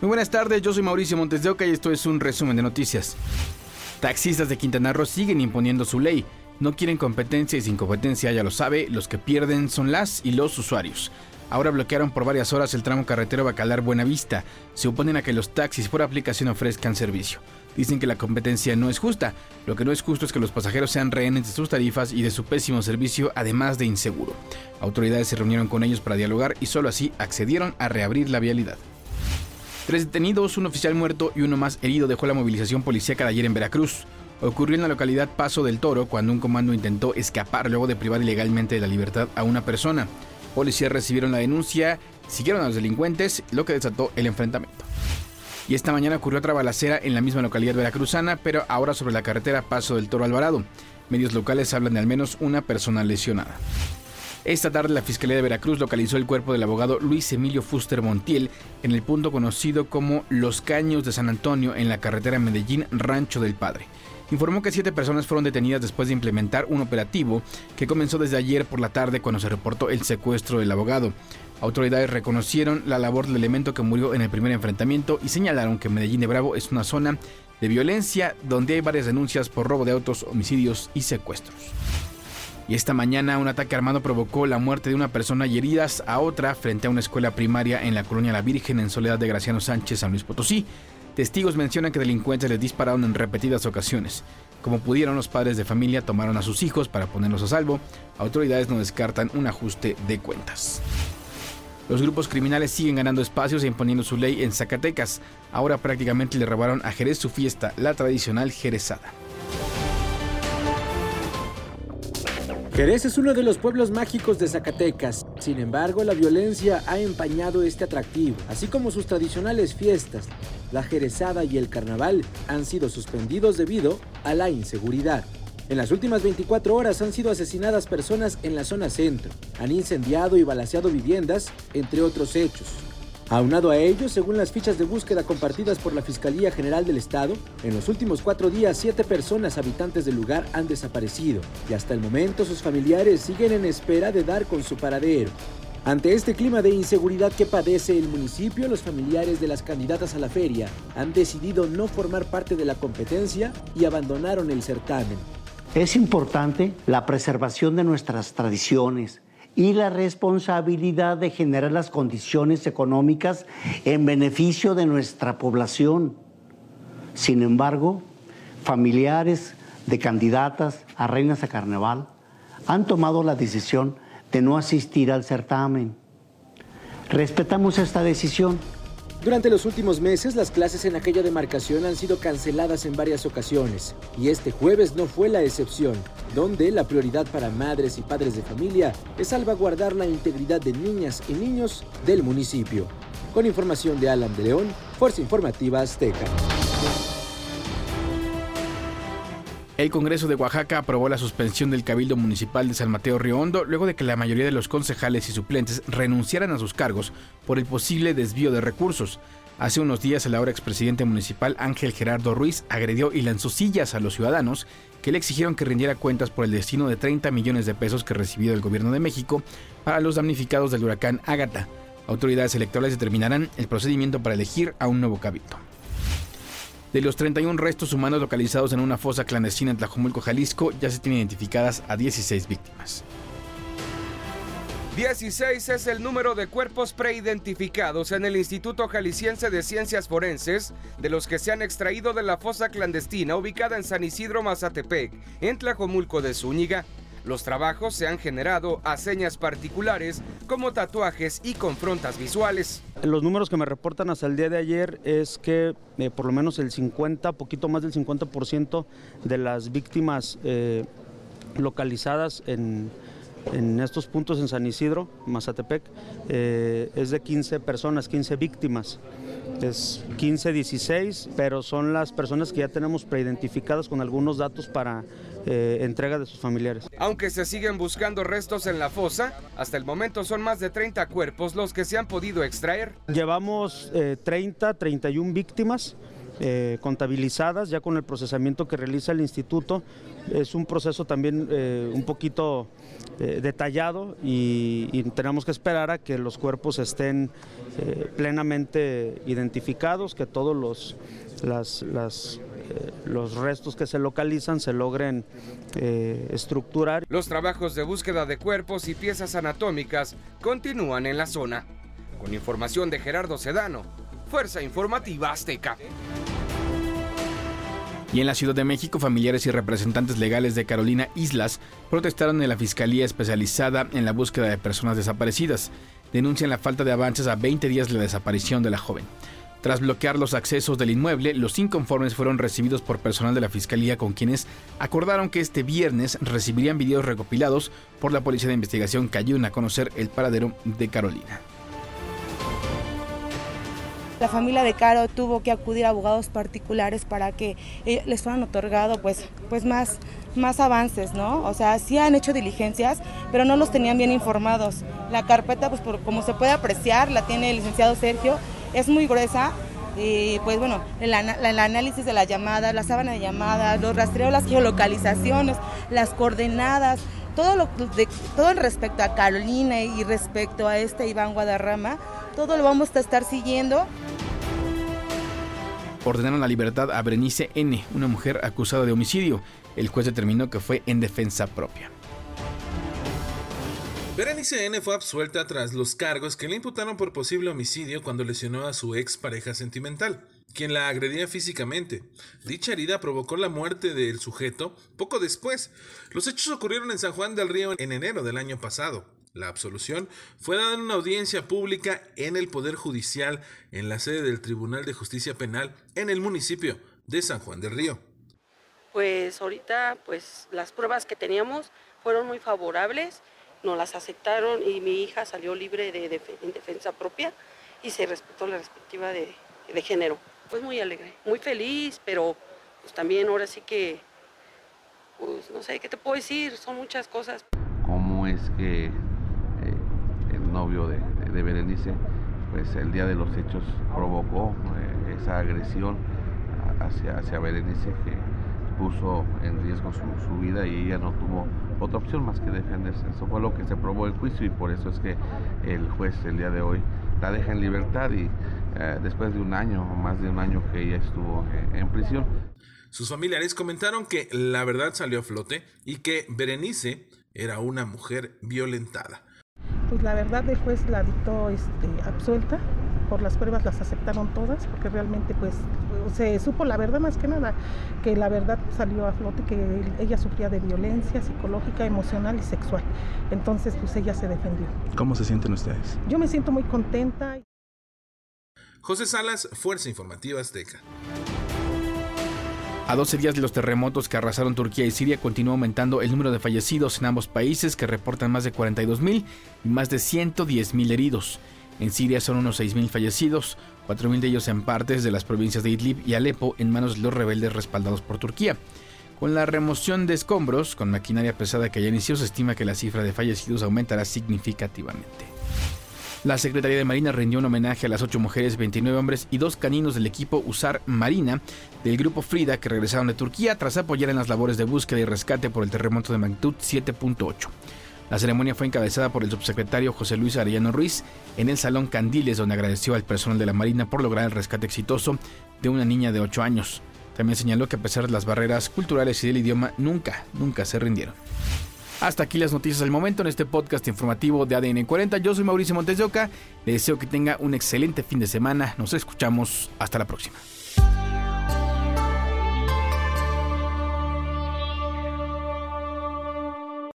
Muy buenas tardes, yo soy Mauricio Montes de Oca y esto es un resumen de noticias. Taxistas de Quintana Roo siguen imponiendo su ley. No quieren competencia y sin competencia, ya lo sabe, los que pierden son las y los usuarios. Ahora bloquearon por varias horas el tramo carretero Bacalar Buenavista. Se oponen a que los taxis por aplicación ofrezcan servicio. Dicen que la competencia no es justa. Lo que no es justo es que los pasajeros sean rehenes de sus tarifas y de su pésimo servicio, además de inseguro. Autoridades se reunieron con ellos para dialogar y solo así accedieron a reabrir la vialidad. Tres detenidos, un oficial muerto y uno más herido dejó la movilización policíaca de ayer en Veracruz. Ocurrió en la localidad Paso del Toro cuando un comando intentó escapar luego de privar ilegalmente de la libertad a una persona. Policías recibieron la denuncia, siguieron a los delincuentes, lo que desató el enfrentamiento. Y esta mañana ocurrió otra balacera en la misma localidad veracruzana, pero ahora sobre la carretera Paso del Toro Alvarado. Medios locales hablan de al menos una persona lesionada. Esta tarde la Fiscalía de Veracruz localizó el cuerpo del abogado Luis Emilio Fuster Montiel en el punto conocido como Los Caños de San Antonio en la carretera Medellín Rancho del Padre. Informó que siete personas fueron detenidas después de implementar un operativo que comenzó desde ayer por la tarde cuando se reportó el secuestro del abogado. Autoridades reconocieron la labor del elemento que murió en el primer enfrentamiento y señalaron que Medellín de Bravo es una zona de violencia donde hay varias denuncias por robo de autos, homicidios y secuestros. Y esta mañana un ataque armado provocó la muerte de una persona y heridas a otra frente a una escuela primaria en la colonia La Virgen en Soledad de Graciano Sánchez, San Luis Potosí. Testigos mencionan que delincuentes les dispararon en repetidas ocasiones. Como pudieron, los padres de familia tomaron a sus hijos para ponerlos a salvo. Autoridades no descartan un ajuste de cuentas. Los grupos criminales siguen ganando espacios e imponiendo su ley en Zacatecas. Ahora prácticamente le robaron a Jerez su fiesta, la tradicional Jerezada. Jerez es uno de los pueblos mágicos de Zacatecas. Sin embargo, la violencia ha empañado este atractivo, así como sus tradicionales fiestas. La Jerezada y el Carnaval han sido suspendidos debido a la inseguridad. En las últimas 24 horas han sido asesinadas personas en la zona centro, han incendiado y balaceado viviendas, entre otros hechos. Aunado a ello, según las fichas de búsqueda compartidas por la Fiscalía General del Estado, en los últimos cuatro días siete personas habitantes del lugar han desaparecido y hasta el momento sus familiares siguen en espera de dar con su paradero. Ante este clima de inseguridad que padece el municipio, los familiares de las candidatas a la feria han decidido no formar parte de la competencia y abandonaron el certamen. Es importante la preservación de nuestras tradiciones, y la responsabilidad de generar las condiciones económicas en beneficio de nuestra población. Sin embargo, familiares de candidatas a reinas a carnaval han tomado la decisión de no asistir al certamen. Respetamos esta decisión durante los últimos meses, las clases en aquella demarcación han sido canceladas en varias ocasiones, y este jueves no fue la excepción, donde la prioridad para madres y padres de familia es salvaguardar la integridad de niñas y niños del municipio. Con información de Alan de León, Fuerza Informativa Azteca. El Congreso de Oaxaca aprobó la suspensión del Cabildo Municipal de San Mateo Río Hondo luego de que la mayoría de los concejales y suplentes renunciaran a sus cargos por el posible desvío de recursos. Hace unos días el ahora expresidente municipal Ángel Gerardo Ruiz agredió y lanzó sillas a los ciudadanos que le exigieron que rindiera cuentas por el destino de 30 millones de pesos que recibió el gobierno de México para los damnificados del huracán Ágata. Autoridades electorales determinarán el procedimiento para elegir a un nuevo cabildo. De los 31 restos humanos localizados en una fosa clandestina en Tlajomulco, Jalisco, ya se tienen identificadas a 16 víctimas. 16 es el número de cuerpos preidentificados en el Instituto Jalisciense de Ciencias Forenses, de los que se han extraído de la fosa clandestina ubicada en San Isidro Mazatepec, en Tlajomulco de Zúñiga. Los trabajos se han generado a señas particulares como tatuajes y confrontas visuales. Los números que me reportan hasta el día de ayer es que eh, por lo menos el 50, poquito más del 50% de las víctimas eh, localizadas en, estos puntos en San Isidro, Mazatepec, eh, es de 15 personas, 15 víctimas. Es 15, 16, pero son las personas que ya tenemos preidentificadas con algunos datos para eh, entrega de sus familiares. Aunque se siguen buscando restos en la fosa, hasta el momento son más de 30 cuerpos los que se han podido extraer. Llevamos 30, eh, 31 víctimas eh, contabilizadas ya con el procesamiento que realiza el instituto. Es un proceso también eh, un poquito eh, detallado y, tenemos que esperar a que los cuerpos estén plenamente identificados, que todos los, los restos que se localizan se logren estructurar. Los trabajos de búsqueda de cuerpos y piezas anatómicas continúan en la zona. Con información de Gerardo Sedano, Fuerza Informativa Azteca. Y en la Ciudad de México, familiares y representantes legales de Carolina Islas protestaron en la Fiscalía Especializada en la Búsqueda de Personas Desaparecidas. Denuncian la falta de avances a 20 días de la desaparición de la joven. Tras bloquear los accesos del inmueble, los inconformes fueron recibidos por personal de la Fiscalía con quienes acordaron que este viernes recibirían videos recopilados por la Policía de Investigación que ayuden a conocer el paradero de Carolina. La familia de Caro tuvo que acudir a abogados particulares para que eh, les fueran otorgado pues, pues más, más avances, ¿no? O sea, sí han hecho diligencias, pero no los tenían bien informados. La carpeta, pues como se puede apreciar, la tiene el licenciado Sergio, es muy gruesa, y pues bueno, el, análisis de las llamadas, la sábana de llamadas, los rastreos, las geolocalizaciones, las coordenadas, todo lo de, todo respecto a Carolina y respecto a este Iván Guadarrama, todo lo vamos a estar siguiendo. Ordenaron la libertad a Berenice N., una mujer acusada de homicidio. El juez determinó que fue en defensa propia. Berenice N fue absuelta tras los cargos que le imputaron por posible homicidio cuando lesionó a su ex pareja sentimental, quien la agredía físicamente. Dicha herida provocó la muerte del sujeto poco después. Los hechos ocurrieron en San Juan del Río en enero del año pasado. La absolución fue dada en una audiencia pública en el Poder Judicial en la sede del Tribunal de Justicia Penal en el municipio de San Juan del Río. Pues ahorita pues las pruebas que teníamos fueron muy favorables, nos las aceptaron y mi hija salió libre de, en defensa propia y se respetó la respectiva de, de, género. Pues muy alegre, muy feliz, pero pues también ahora sí que, pues no sé qué te puedo decir, son muchas cosas. ¿Cómo es que de, Berenice, pues el día de los hechos provocó eh, esa agresión hacia, hacia Berenice que puso en riesgo su, vida y ella no tuvo otra opción más que defenderse. Eso fue lo que se probó el juicio y por eso es que el juez el día de hoy la deja en libertad y eh, después de un año o más de un año que ella estuvo eh, en prisión. Sus familiares comentaron que la verdad salió a flote y que Berenice era una mujer violentada pues la verdad el juez la dictó este, absuelta, por las pruebas las aceptaron todas, porque realmente pues se supo la verdad más que nada, que la verdad salió a flote, que ella sufría de violencia psicológica, emocional y sexual. Entonces pues ella se defendió. ¿Cómo se sienten ustedes? Yo me siento muy contenta. José Salas, Fuerza Informativa Azteca. A 12 días de los terremotos que arrasaron Turquía y Siria, continúa aumentando el número de fallecidos en ambos países, que reportan más de 42.000 y más de 110.000 heridos. En Siria son unos 6.000 fallecidos, 4.000 de ellos en partes de las provincias de Idlib y Alepo, en manos de los rebeldes respaldados por Turquía. Con la remoción de escombros, con maquinaria pesada que ya inició, se estima que la cifra de fallecidos aumentará significativamente. La Secretaría de Marina rindió un homenaje a las ocho mujeres, 29 hombres y dos caninos del equipo USAR Marina del grupo Frida que regresaron de Turquía tras apoyar en las labores de búsqueda y rescate por el terremoto de magnitud 7.8. La ceremonia fue encabezada por el subsecretario José Luis Arellano Ruiz en el Salón Candiles, donde agradeció al personal de la Marina por lograr el rescate exitoso de una niña de 8 años. También señaló que a pesar de las barreras culturales y del idioma, nunca, nunca se rindieron. Hasta aquí las noticias del momento en este podcast informativo de ADN 40. Yo soy Mauricio Montes de Oca. Le deseo que tenga un excelente fin de semana. Nos escuchamos. Hasta la próxima.